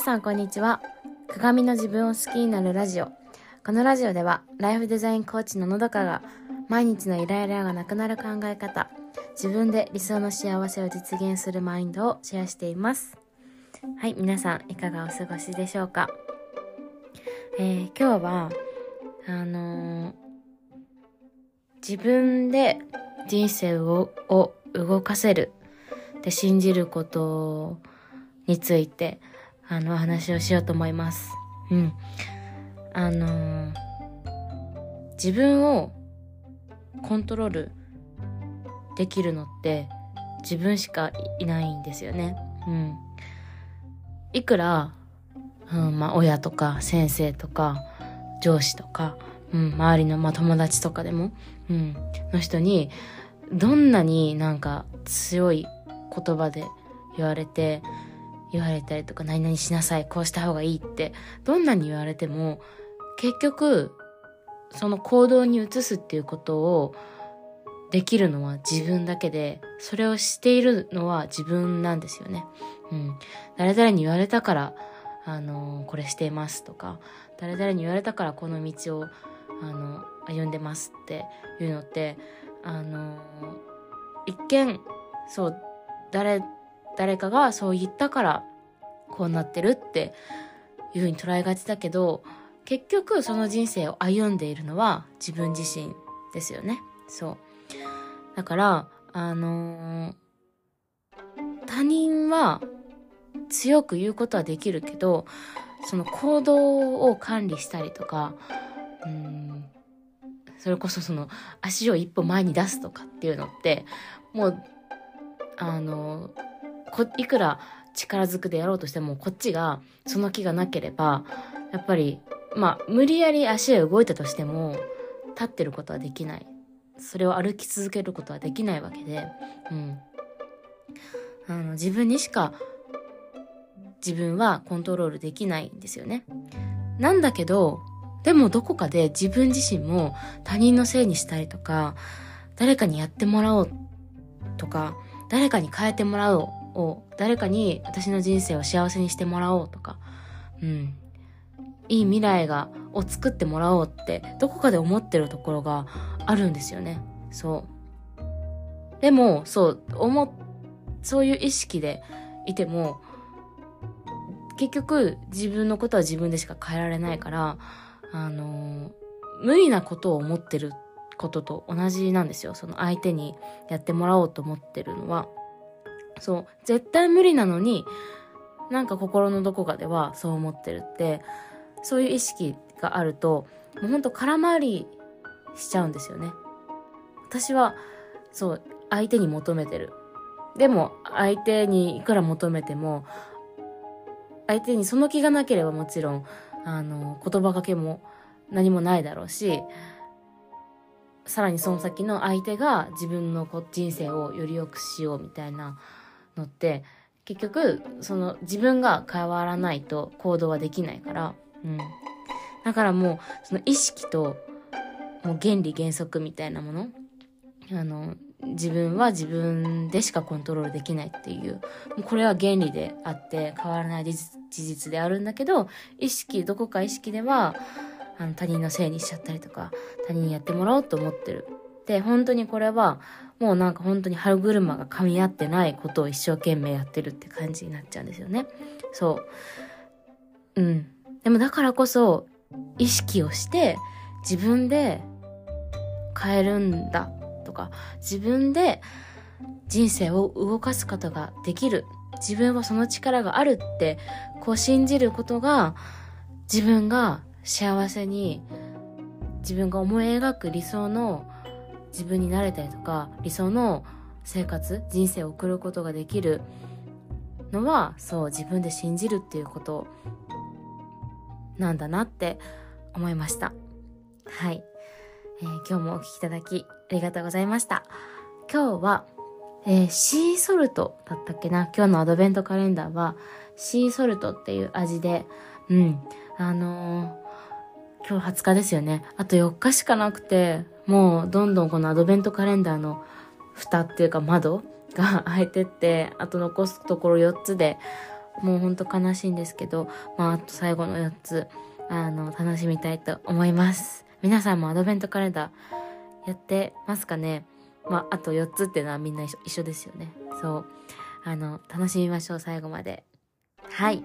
さんこんにちは。鏡の自分を好きになるラジオ。このラジオではライフデザインコーチののどかが毎日のイライラがなくなる考え方自分で理想の幸せを実現するマインドをシェアしています。はい皆さんいかがお過ごしでしょうか？えー、今日はあのー、自分で人生を動かせるって信じることについてあの話をしようと思います。うん。あのー、自分をコントロールできるのって自分しかいないんですよね。うん。いくら、うん、まあ親とか先生とか上司とか、うん、周りの、まあ、友達とかでも、うん、の人にどんなになんか強い言葉で言われて言われたりとか何々しなさいこうした方がいいってどんなに言われても結局その行動に移すっていうことをできるのは自分だけでそれをしているのは自分なんですよね。うん、誰々に言われたからあのこれしていますとか誰々に言われたからこの道をあの歩んでますっていうのってあの一見そう誰誰かがそう言ったからこうなってるっていうふうに捉えがちだけど結局その人生を歩んでいるのは自分自身ですよね。そう。だからあのー、他人は強く言うことはできるけどその行動を管理したりとかうんそれこそその足を一歩前に出すとかっていうのってもうあのこいくら力ずくでやろうとしてもこっちがその気がなければやっぱりまあ無理やり足が動いたとしても立ってることはできないそれを歩き続けることはできないわけで、うん、あの自分にしか自分はコントロールできないんですよね。なんだけどでもどこかで自分自身も他人のせいにしたりとか誰かにやってもらおうとか誰かに変えてもらおうを誰かに私の人生を幸せにしてもらおうとか、うん、いい未来がを作ってもらおうってどこかで思ってるところがあるんですよね。そう。でもそう思そういう意識でいても結局自分のことは自分でしか変えられないからあの無理なことを思ってることと同じなんですよ。その相手にやってもらおうと思ってるのは。そう。絶対無理なのになんか心のどこかではそう思ってるってそういう意識があるともうほんと空回りしちゃうんですよね。私はそう相手に求めてる。でも相手にいくら求めても相手にその気がなければもちろんあの言葉かけも何もないだろうしさらにその先の相手が自分の人生をより良くしようみたいなのって結局その自分が変わらないと行動はできないから、うん、だからもうその意識ともう原理原則みたいなものあの自分は自分でしかコントロールできないっていうもうこれは原理であって変わらない事実であるんだけど意識どこか意識ではあの他人のせいにしちゃったりとか他人にやってもらおうと思ってる。で本当にこれはもうなんか本当に歯車が噛み合ってないことを一生懸命やってるって感じになっちゃうんですよね。そう。うん。でもだからこそ意識をして自分で変えるんだとか自分で人生を動かすことができる自分はその力があるってこう信じることが自分が幸せに自分が思い描く理想の自分になれたりとか理想の生活人生を送ることができるのはそう自分で信じるっていうことなんだなって思いました。はい、えー、今日もお聴きいただきありがとうございました。今日は、えー、シーソルトだったっけな？今日のアドベントカレンダーはシーソルトっていう味でうん。あのー今日20日ですよね。あと4日しかなくて、もうどんどんこのアドベントカレンダーの蓋っていうか窓が開いてって、あと残すところ4つでもうほんと悲しいんですけど、まあ、あと最後の4つ、あの、楽しみたいと思います。皆さんもアドベントカレンダーやってますかね？まあ、あと4つっていうのはみんな一緒ですよね。そう。あの、楽しみましょう、最後まで。はい。